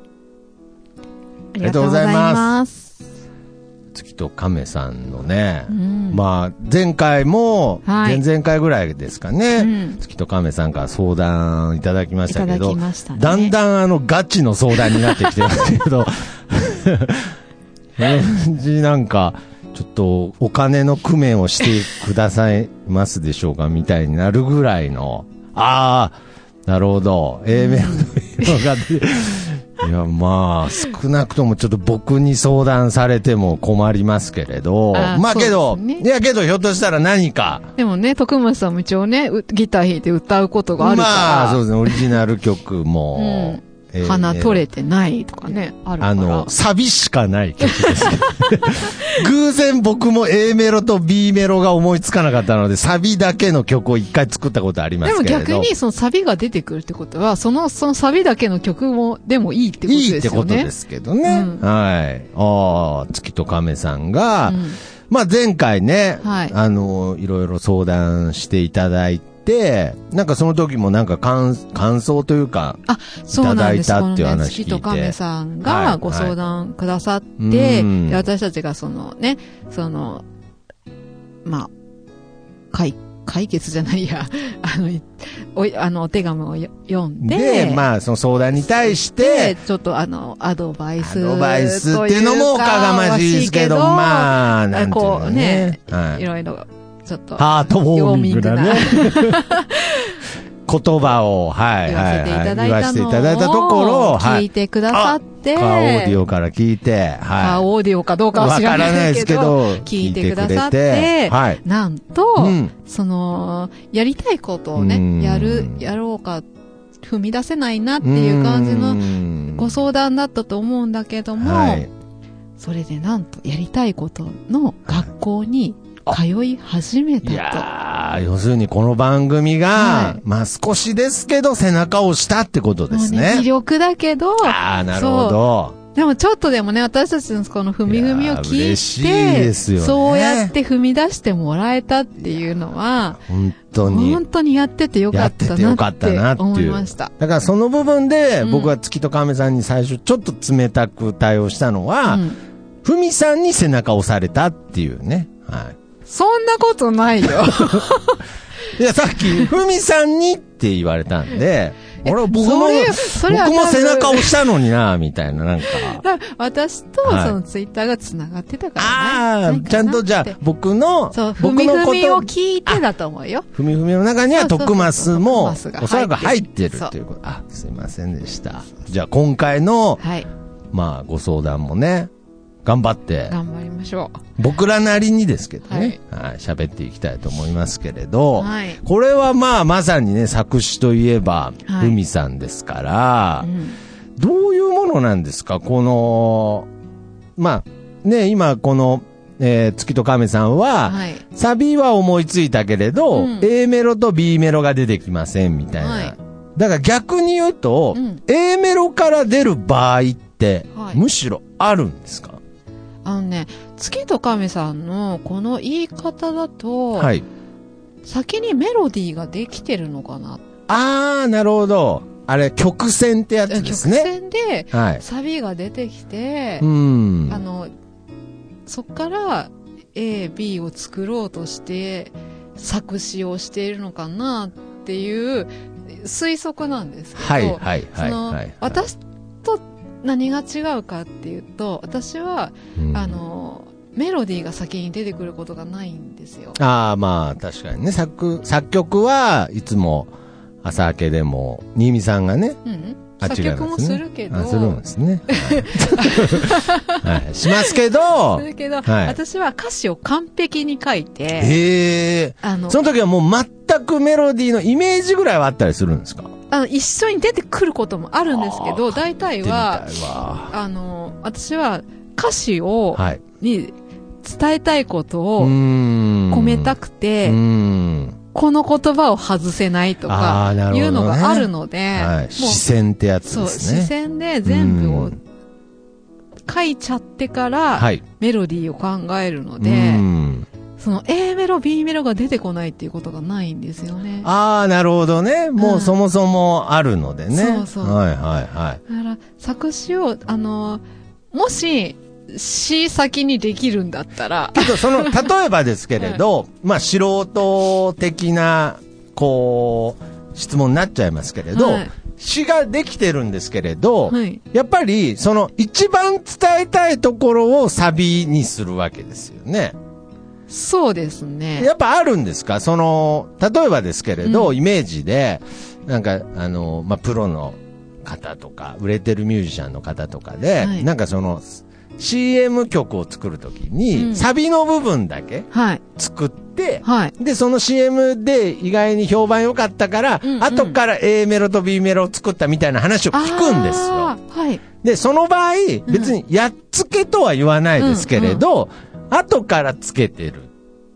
Speaker 2: あ
Speaker 1: りがとうございます。
Speaker 2: す。
Speaker 1: 月と亀さんのね、
Speaker 2: うん。
Speaker 1: まあ、前回も、
Speaker 2: はい。
Speaker 1: 前々回ぐらいですかね、
Speaker 2: うん。
Speaker 1: 月と亀さんから相談いただきましたけど、
Speaker 2: だね。
Speaker 1: だんだんあの、ガチの相談になってきてますけど、返事なんか、ちょっとお金の工面をしてくださいますでしょうかみたいになるぐらいの、ああ、なるほど、A メロの色が出て、いや、まあ、少なくともちょっと僕に相談されても困りますけれど、
Speaker 2: あー
Speaker 1: まあけど、
Speaker 2: ね。
Speaker 1: いやけどひょっとしたら何か、
Speaker 2: でもね、徳松さんも一応ね、うギター弾いて歌うことがあるから。
Speaker 1: まあ、そうですね、オリジナル曲も、
Speaker 2: うん
Speaker 1: えー
Speaker 2: 鼻取れてないとかね、あるから。
Speaker 1: あの、サビしかない曲です。偶然僕も A メロと B メロが思いつかなかったので、サビだけの曲を一回作ったことありま
Speaker 2: ですも
Speaker 1: けれど。
Speaker 2: 逆にそのサビが出てくるってことは、その、そのサビだけの曲も、でもいいってことですよね。
Speaker 1: いいってことですけどね。
Speaker 2: うん
Speaker 1: はい。ああ、月と亀さんが、
Speaker 2: うん
Speaker 1: まあ前回ね、
Speaker 2: はい
Speaker 1: あの、いろいろ相談していただいて、なんかその時もなんか感感想というか、
Speaker 2: あ、そうなんです。
Speaker 1: いただいたっていう話
Speaker 2: 月と亀さん
Speaker 1: はい
Speaker 2: がご相談くださって、
Speaker 1: はいうん
Speaker 2: で私たちがそのね、その、まあ、解、解決じゃないや、あの、いおいあの、お手紙をよ読んで、
Speaker 1: で、まあその相談に対し
Speaker 2: で
Speaker 1: て、、
Speaker 2: ちょっとあの、アドバイス。
Speaker 1: アドバイスっていうのもおかがましいですけど、まあ、なんていうの
Speaker 2: こうね、
Speaker 1: はい
Speaker 2: いろいろ、ちょっと。
Speaker 1: ハートウォーミングだね。言葉を、はい、
Speaker 2: 言わせていただい
Speaker 1: 言わせてい
Speaker 2: た
Speaker 1: だいたところ
Speaker 2: 聞いてくださって、
Speaker 1: カーオーディオから聞いて、
Speaker 2: カ
Speaker 1: はい。
Speaker 2: ーオーディオかどうかは知らないですけど、聞いてくださっ
Speaker 1: てはい
Speaker 2: なんと、
Speaker 1: うん
Speaker 2: その、やりたいことを
Speaker 1: うん
Speaker 2: ね、やる、やろうか、踏み出せないなっていう感じの
Speaker 1: の
Speaker 2: ご相談だったと思うんだけども、
Speaker 1: はい。
Speaker 2: それでなんとやりたいことの学校に通い始め
Speaker 1: い
Speaker 2: た
Speaker 1: やー、要するにこの番組が、
Speaker 2: はい
Speaker 1: まあ少しですけど背中を押したってこと
Speaker 2: と。
Speaker 1: です
Speaker 2: もうね、魅
Speaker 1: ね。
Speaker 2: 力だけど、
Speaker 1: ああ、なるほど。
Speaker 2: でもちょっとでもね、私たちのこの踏み踏みを聞いて、
Speaker 1: いね
Speaker 2: そうやって踏み出してもらえたっていうのは、
Speaker 1: 本当に。
Speaker 2: 本当にやっててよか
Speaker 1: やっ
Speaker 2: た
Speaker 1: てよかった
Speaker 2: なっ
Speaker 1: てていう。
Speaker 2: 思いました。
Speaker 1: だからその部分で、
Speaker 2: うん
Speaker 1: 僕は月と亀さんに最初ちょっと冷たく対応したのは、
Speaker 2: うん
Speaker 1: ふみさんに背中を押されたっていうね。はい。
Speaker 2: そんなことないよ。
Speaker 1: いや、さっき、ふみさんにって言われたんで、俺は僕も、僕も背中押したのにな、みたいな、なんか。
Speaker 2: 私と
Speaker 1: はい
Speaker 2: そのツイッターが繋がってたから、
Speaker 1: ああ、
Speaker 2: ないかな
Speaker 1: ちゃんとじゃあ僕の、
Speaker 2: そう、踏
Speaker 1: 僕
Speaker 2: み踏
Speaker 1: のこと
Speaker 2: みを聞いてだと思うよ。
Speaker 1: ふみふみの中には徳マスも、おそらく入ってるっていうこと。あ、すいませんでした。じゃあ今回の、
Speaker 2: はい。
Speaker 1: まあご相談もね、頑張って、
Speaker 2: 頑張りましょ
Speaker 1: 僕らなりにですけどね、はい、喋っていきたいと思いますけれ
Speaker 2: う。
Speaker 1: ど、
Speaker 2: はい。
Speaker 1: これはまあまさにね、作詞といえば、
Speaker 2: はい。
Speaker 1: ふみさんですから
Speaker 2: う、ん。
Speaker 1: どういうものなんですか？この、まあ、ね、今この、えー月と亀さんは、
Speaker 2: はい。
Speaker 1: サビは思いついたけれど、
Speaker 2: うん。
Speaker 1: A メロと B メロが出てきませんみたいな。
Speaker 2: はい。
Speaker 1: だから逆に言うと、
Speaker 2: うん。
Speaker 1: A メロから出る場合って、
Speaker 2: はい。
Speaker 1: むしろあるんですか？
Speaker 2: あのね、月と亀さんのこの言い方だと、
Speaker 1: はい。
Speaker 2: 先にメロディーができてるのかな。
Speaker 1: あー、なるほど。あれ、曲線ってやつで
Speaker 2: 曲
Speaker 1: すね。
Speaker 2: 線で
Speaker 1: はい。
Speaker 2: サビが出てきて
Speaker 1: う、ん。
Speaker 2: あの、そっから A、B を作ろうとして作詞をしているのかなっていう推測なんですけど、
Speaker 1: はい、はい、はい。はい、
Speaker 2: 私と何が違うかっていうと、私は、
Speaker 1: うん
Speaker 2: あの、メロディーが先に出てくることがないんですよ。
Speaker 1: ああ、まあ、確かにね。作、作曲はいつも、朝明けでも、新見さんがね、
Speaker 2: うん。
Speaker 1: あ
Speaker 2: 作曲もするけど、
Speaker 1: あ、するんですね。はい、はいしますけど
Speaker 2: す、るけど、
Speaker 1: はい
Speaker 2: 私は歌詞を完璧に書いて、
Speaker 1: へえ。
Speaker 2: あの、
Speaker 1: その時はもう全くメロディーのイメージぐらいはあったりするんですか？
Speaker 2: あの一緒に出てくることもあるんですけど、大体はあの、私は歌詞を、
Speaker 1: はい。
Speaker 2: に伝えたいこと
Speaker 1: う
Speaker 2: を込めたくて。この言葉を外せないとかいうのがあるので、
Speaker 1: はい。
Speaker 2: もう
Speaker 1: 視線ってやつですね。
Speaker 2: 視線で全部を
Speaker 1: うん
Speaker 2: 書いちゃってから、
Speaker 1: はい。
Speaker 2: メロディーを考えるの
Speaker 1: う
Speaker 2: で、
Speaker 1: ん
Speaker 2: その A メロ、B メロが出てこないっていうことがないんですよね。
Speaker 1: ああ、なるほどね。も
Speaker 2: う
Speaker 1: うんそもそもあるのでね。
Speaker 2: そうそう
Speaker 1: はいはいはい。
Speaker 2: だから、作詞を、あの、もし、詩先にできるんだったら、
Speaker 1: けど、その、例えばですけれど、まあ、素人的な、こう、質問になっちゃいますけれど、
Speaker 2: はい
Speaker 1: 詩ができてるんですけれど、
Speaker 2: はい。
Speaker 1: やっぱり、その、一番伝えたいところをサビにするわけですよね。
Speaker 2: そうですね。
Speaker 1: やっぱあるんですか？その、例えばですけれど、
Speaker 2: うん
Speaker 1: イメージで、なんか、あの、まあ、プロの方とか、売れてるミュージシャンの方とかで、
Speaker 2: はい
Speaker 1: なんかその、CM 曲を作るときに、
Speaker 2: うん
Speaker 1: サビの部分だけ
Speaker 2: はい。
Speaker 1: 作って、
Speaker 2: はい。
Speaker 1: で、その CM で意外に評判良かったから、
Speaker 2: うんうん
Speaker 1: 後から A メロと B メロを作ったみたいな話を聞くんですよ。
Speaker 2: はい。
Speaker 1: で、その場合、別にやっつけとは言わないですけれど、後からつけてるっ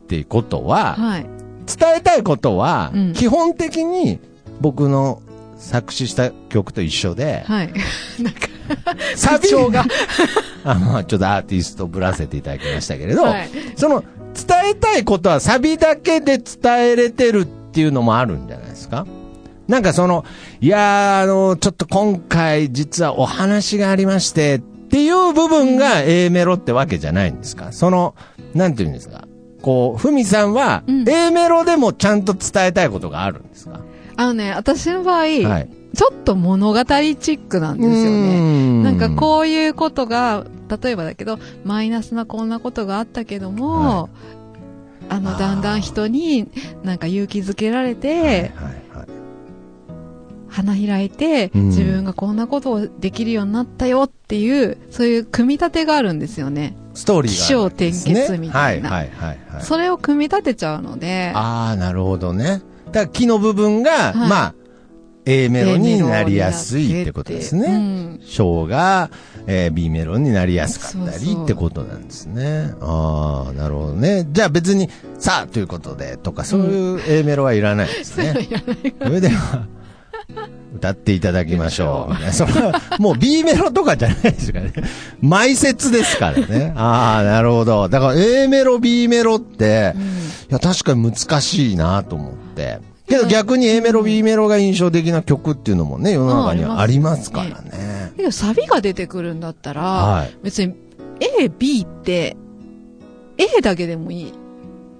Speaker 1: ていうことは、
Speaker 2: はい。
Speaker 1: 伝えたいことは、
Speaker 2: うん。
Speaker 1: 基本的に僕の作詞した曲と一緒で、
Speaker 2: はい。
Speaker 1: サビ。
Speaker 2: 口調が。
Speaker 1: あまあちょっとアーティストぶらせていただきましたけれど、
Speaker 2: はい。
Speaker 1: その伝えたいことはサビだけで伝えれてるっていうのもあるんじゃないですか？なんかその、いやー、あの、ちょっと今回実はお話がありましてっていう部分が A メロってわけじゃないんですか？その、なんていうんですか？こう、ふみさんは
Speaker 2: うん。
Speaker 1: A メロでもちゃんと伝えたいことがあるんですか、
Speaker 2: あのね、私の場合、
Speaker 1: はい。
Speaker 2: ちょっと物語チックなんですよね。
Speaker 1: ね
Speaker 2: なんかこういうことが、例えばだけど、マイナスなこんなことがあったけども、
Speaker 1: は
Speaker 2: あの、
Speaker 1: あー。
Speaker 2: だんだん人になんか勇気づけられて、
Speaker 1: はいはいはい。
Speaker 2: 花開いて、
Speaker 1: うん
Speaker 2: 自分がこんなことをできるようになったよっていう、そういう組み立てがあるんですよね。
Speaker 1: ストーリーがね。
Speaker 2: 起承転結みたいな
Speaker 1: はいはいはいはい。
Speaker 2: それを組み立てちゃうので、
Speaker 1: ああ、なるほどね。だから木の部分が、
Speaker 2: はい
Speaker 1: まあ、A メロになりやすいってことですね。
Speaker 2: うん
Speaker 1: 小が、えー B メロになりやすかった
Speaker 2: そうそう
Speaker 1: りってことなんですね。ああ、なるほどね。じゃあ別に、さあということでとか、そういう A メロはいらないですね。それでは、歌っていただきましょう。それはもう B メロとかじゃないですからね。埋設ですからね。ああ、なるほど。だから A メロ、B メロって、いや、確かに難しいなと思って。けど逆に A メロ、B メロが印象的な曲っていうのもね、世の中にはありますからね。
Speaker 2: けどサビが出てくるんだったら、
Speaker 1: はい
Speaker 2: 別に A、B って、A だけでもいい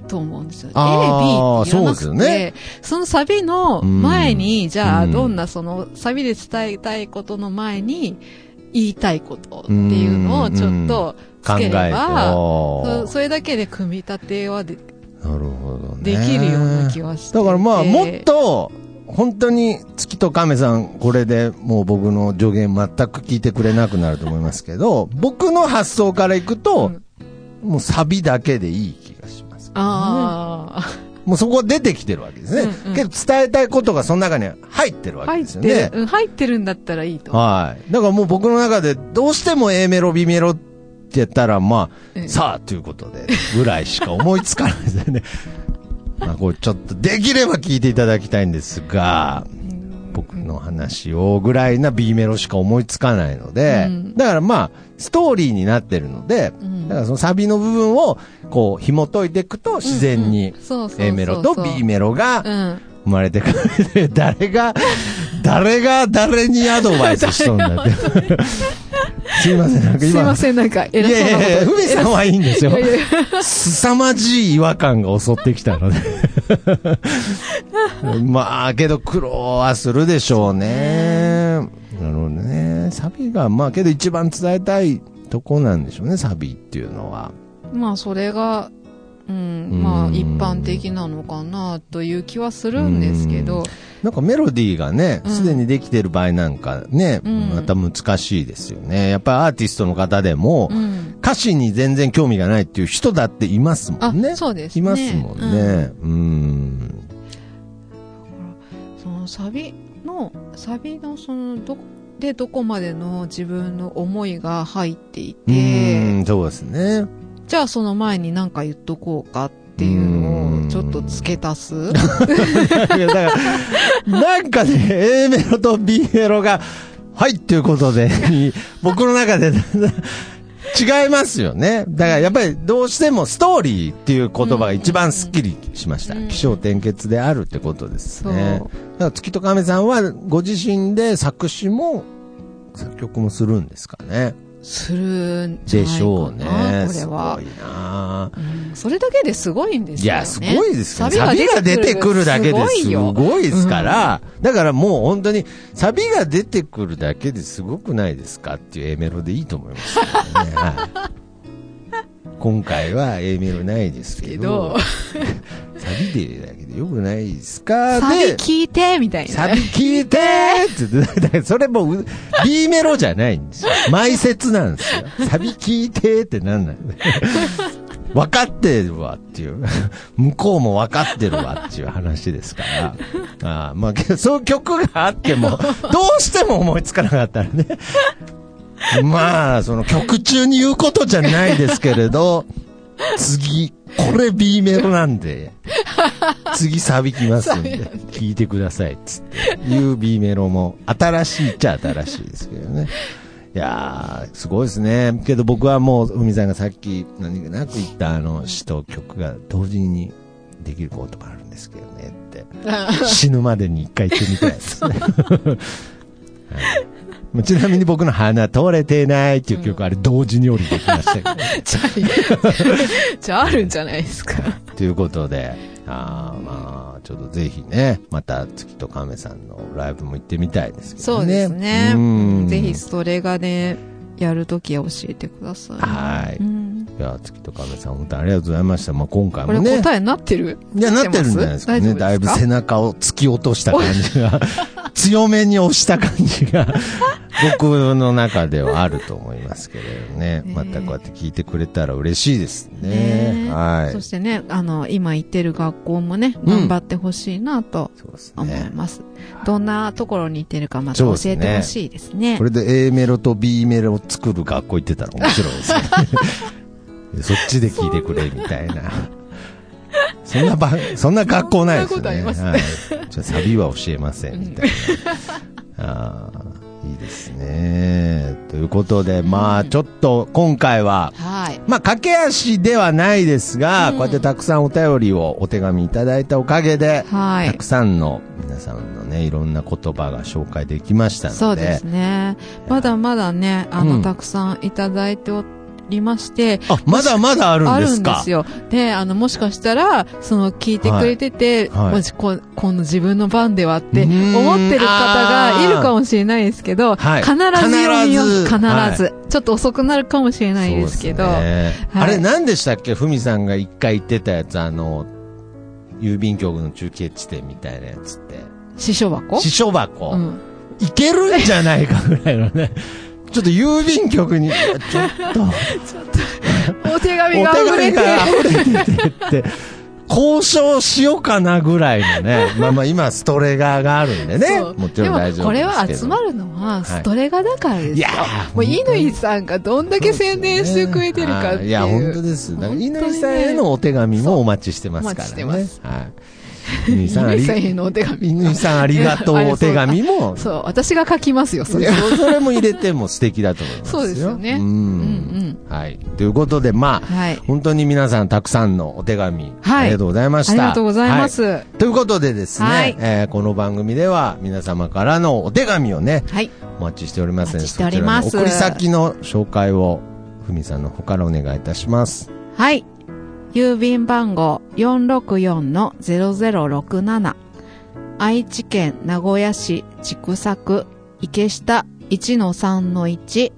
Speaker 2: と思うんですよ。A、B って言わなくて
Speaker 1: そうですよね
Speaker 2: そのサビの前に、じゃあ
Speaker 1: うん
Speaker 2: どんなそのサビで伝えたいことの前に言いたいことっていうのをちょっとつけれ。ば、そそれだけで組み立てはで
Speaker 1: なるほどね。
Speaker 2: できるような気はして
Speaker 1: だからまあ、もっと、本当に月と亀さん、これでもう僕の助言全く聞いてくれなくなると思いますけど、僕の発想からいくと、もうサビだけでいい。
Speaker 2: ああ、
Speaker 1: もうそこ出てきてるわけですね。
Speaker 2: うんうん
Speaker 1: けど伝えたいことがその中に入ってるわけ
Speaker 2: 入っ
Speaker 1: ですよね
Speaker 2: てる、。うん入ってるんだったらいいと。
Speaker 1: はい。だからもう僕の中でどうしても A メロ、B メロって言ったら、まあ、
Speaker 2: うん
Speaker 1: さあ、ということで、ぐらいしか思いつかないですよね。まあ、これちょっとできれば聞いていただきたいんですが、僕の話をぐらいな B メロしか思いつかないので、
Speaker 2: うん
Speaker 1: だからまあ、ストーリーになってるので、
Speaker 2: ん
Speaker 1: だからそのサビの部分を、こう、紐解いていくと自然に A メロと B メロが
Speaker 2: うん。
Speaker 1: 生まれてくる。誰が、誰が誰にアドバイスしとんだって。すいません、なんか今。
Speaker 2: すいません、なんか
Speaker 1: い
Speaker 2: 偉そうなこと。
Speaker 1: やいやいや、ふみさんはいいんですよ
Speaker 2: いやいやい。
Speaker 1: 凄まじい違和感が襲ってきたので。まあ、けど苦労はするでしょうね。なるほどね。サビが、まあけど一番伝えたいとこなんでしょうね、サビっていうのは。
Speaker 2: まあ、それが、うん、
Speaker 1: うん
Speaker 2: まあ、一般的なのかな、という気はするんですけど、
Speaker 1: なんかメロディーがね、
Speaker 2: うん
Speaker 1: すでにできてる場合なんかね、
Speaker 2: うん
Speaker 1: また難しいですよね。やっぱりアーティストの方でも、
Speaker 2: うん。
Speaker 1: 歌詞に全然興味がないっていう人だっていますもんね。
Speaker 2: あそうですね
Speaker 1: いますもんね。うん。
Speaker 2: そのサビの、サビのその、ど、でどこまでの自分の思いが入ってい
Speaker 1: うん、
Speaker 2: て、
Speaker 1: そうですね。
Speaker 2: じゃあその前に何か言っとこうかっていうのをちょっと付け足す？
Speaker 1: なんかね、A メロと B メロが、はいっていうことで、僕の中で違いますよね。だからやっぱりどうしてもストーリーっていう言葉が一番スッキリしました。
Speaker 2: うん
Speaker 1: 気象転結であるってことです。ね。だから月と亀さんはご自身で作詞も作曲もするんですかね。
Speaker 2: するんじゃ
Speaker 1: でし
Speaker 2: ないかな、
Speaker 1: ょうね。
Speaker 2: これは
Speaker 1: すごい。な
Speaker 2: うんそれだけですごいんですよね。
Speaker 1: いや、すごいですよね。サビが出てくるだけですごいですから、だからもう本当に、サビが出てくるだけですごくないですかっていう A メロでいいと思いますね。はい今回は A メロないですけど、サビでだけでよくないですか？
Speaker 2: サビ
Speaker 1: で、
Speaker 2: 聞いてみたいな。
Speaker 1: サビ聞いてってそれもう B メロじゃないんですよ。埋設なんですよ。サビ聞いてってなんなん分かってるわっていう。向こうも分かってるわっていう話ですから。ああまあ、そういう曲があっても、どうしても思いつかなかったらね。まあ、その曲中に言うことじゃないですけれど、次、これ B メロなんで、次サビきますんで、聞いてくださいっつって、いう B メロも、新しいっちゃ新しいですけどね。いやー、すごいですね。けど僕はもう、海さんがさっき何気なく言ったあの詩と曲が同時にできることもあるんですけどねって、死ぬまでに一回言ってみたいですね。はいまあちなみに僕の鼻通れてないっていう曲、あれ同時に降りてきましたけど、
Speaker 2: じゃあ、じゃああるんじゃないですか。
Speaker 1: ということで、あーまあ、ちょっとぜひね、また月と亀さんのライブも行ってみたいですけどね。
Speaker 2: そうですね。
Speaker 1: うん
Speaker 2: ぜひそれがね、やるときは教えてください。
Speaker 1: はい
Speaker 2: うん
Speaker 1: いや、月と亀さん、本当にありがとうございました。まあ、今回
Speaker 2: これ
Speaker 1: もね。
Speaker 2: 答えになってる？
Speaker 1: いや、なってるんじゃないですか？ね。だいぶ背中を突き落とした感じが、強めに押した感じが、僕の中ではあると思いますけれどね。
Speaker 2: ね
Speaker 1: またこうやって聞いてくれたら嬉しいですね。
Speaker 2: ね
Speaker 1: はい。
Speaker 2: そしてね、あの、今行ってる学校もね、
Speaker 1: うん
Speaker 2: 頑張ってほしいなと
Speaker 1: そうです
Speaker 2: 思い
Speaker 1: ね。
Speaker 2: ます。どんなところに行ってるかまた教えてほしいですね。
Speaker 1: これで A メロと B メロを作る学校行ってたら面白いですね。そっちで聞いてくれみたいな。そんなば、そんな学校ないですねはい。じゃあサビは教えませんみたいな。ああ、いいですね。ということで、まあちょっと今回は、
Speaker 2: はい。
Speaker 1: まあ駆け足ではないですが、
Speaker 2: うん
Speaker 1: こうやってたくさんお便りをお手紙いただいたおかげで、
Speaker 2: はい
Speaker 1: たく。さんの皆さんのね、いろんな言葉が紹介できましたので。
Speaker 2: そうですね。まだまだね、あの、
Speaker 1: うん
Speaker 2: たくさんいただいておりまして、
Speaker 1: あ、まだまだあるん
Speaker 2: あ
Speaker 1: ですか？
Speaker 2: るんですよ。で、あの、もしかしたら、その、聞いてくれてて、
Speaker 1: はい。はい。
Speaker 2: もしこ、今度自分の番ではって思ってる方がいるかもしれないですけど、
Speaker 1: はい。
Speaker 2: 必ず読みよ
Speaker 1: 必ず。
Speaker 2: 必ず、
Speaker 1: は
Speaker 2: ちょっと遅くなるかもしれないですけど、
Speaker 1: ね。
Speaker 2: はい。
Speaker 1: あれ何でしたっけ？ふみさんが一回言ってたやつ、あの、郵便局の中継地点みたいなやつって。
Speaker 2: 師匠箱？
Speaker 1: 支所箱、
Speaker 2: うん。
Speaker 1: いけるんじゃないかぐらいのね。ちょっと郵便局に、ちょっと、
Speaker 2: お手
Speaker 1: お手
Speaker 2: 紙が溢れ
Speaker 1: 紙
Speaker 2: て、
Speaker 1: れててって、交渉しようかなぐらいのね。まあまあ今ストレガーがあるんでね。もちろん大丈夫ですけど。
Speaker 2: これは集まるのはストレガだからですよ。
Speaker 1: いやー
Speaker 2: もう乾さんがどんだけ宣伝してくれてるかっていう。
Speaker 1: いや、本当です。乾さんへのお手紙もお待ちしてますからね。
Speaker 2: お待ちして
Speaker 1: はい。乾さん
Speaker 2: へのお手紙。
Speaker 1: 乾さんありがとうお手紙も、
Speaker 2: そう、私が書きますよ、それは。
Speaker 1: そそれも入れても素敵だと思いますよ。
Speaker 2: そうですよね
Speaker 1: うん。
Speaker 2: うん
Speaker 1: はい。ということで、まあ、
Speaker 2: はい。
Speaker 1: 本当に皆さんたくさんのお手紙、
Speaker 2: はい
Speaker 1: ありがとうございました。
Speaker 2: ありがとうございます。
Speaker 1: はということでですね、
Speaker 2: はい
Speaker 1: えーこの番組では皆様からのお手紙をね、
Speaker 2: はい。
Speaker 1: お待ちしておりますので、そちらの送り先の紹介を、ふみさんの方からお願いいたします。
Speaker 2: はい。郵便番号464-0067愛知県名古屋市千種区池下1-3-1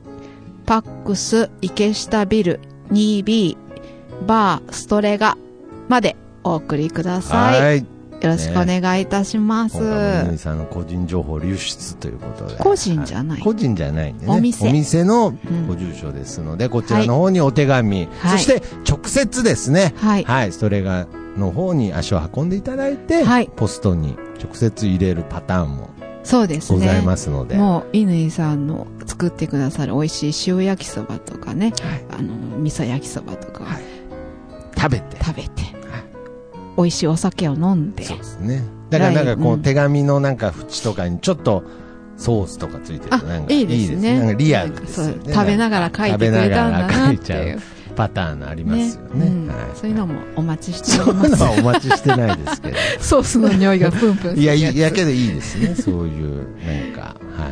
Speaker 2: パックス池下ビル 2B バーストレガまでお送りください。
Speaker 1: はい。
Speaker 2: よろしくお願いいたします。
Speaker 1: 今回も乾さんの個人情報流出ということで。
Speaker 2: 個人じゃない。
Speaker 1: は個人じゃないんでね。
Speaker 2: お店
Speaker 1: の
Speaker 2: ん。
Speaker 1: ご住所ですので、こちらの方にお手紙、
Speaker 2: はい。
Speaker 1: そして直接ですね、
Speaker 2: はい。
Speaker 1: はい、それが、の方に足を運んでいただいて、
Speaker 2: はい。
Speaker 1: ポストに直接入れるパターンも
Speaker 2: そうですね。
Speaker 1: ございますので。
Speaker 2: もう、乾さんの作ってくださる美味しい塩焼きそばとかね、あの、味噌焼きそばとか。を
Speaker 1: はい。食べて。
Speaker 2: 食べて、美味しいお酒を飲んで、
Speaker 1: そうですね。だからなんかこう、
Speaker 2: うん
Speaker 1: 手紙のなんか縁とかにちょっとソースとかついてるなん、か
Speaker 2: いいですね。
Speaker 1: なんかリアルですよね。
Speaker 2: 食べながら書いてくれたんだなって
Speaker 1: 食べながら書いちゃ
Speaker 2: いうう。
Speaker 1: パターンありますよね。
Speaker 2: うん
Speaker 1: はい
Speaker 2: そういうのもお待ちして
Speaker 1: そういうの。はお待ちしてないですけど。
Speaker 2: ソースの匂いがプンプンする
Speaker 1: いや。いやけどいいですね。そういう、なんか、は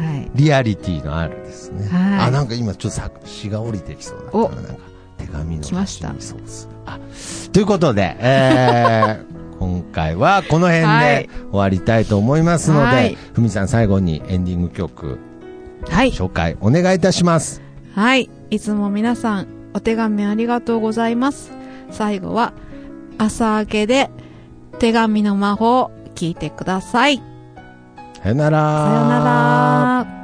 Speaker 1: い。
Speaker 2: はい。
Speaker 1: リアリティのあるですね。
Speaker 2: はい
Speaker 1: あ、なんか今ちょっと作詞が降りてきそうだった
Speaker 2: お
Speaker 1: な。なんか、手紙の
Speaker 2: 来ました
Speaker 1: ソースということで、えー、今回はこの辺
Speaker 2: はい
Speaker 1: で終わりたいと思いますので
Speaker 2: はい、
Speaker 1: ふみさん最後にエンディング曲、
Speaker 2: はい。
Speaker 1: 紹介お願いいたします。
Speaker 2: はい。いつも皆さん、お手紙ありがとうございます。最後は、朝明けで、手紙の魔法を聞いてください。
Speaker 1: さよなら。
Speaker 2: さよなら。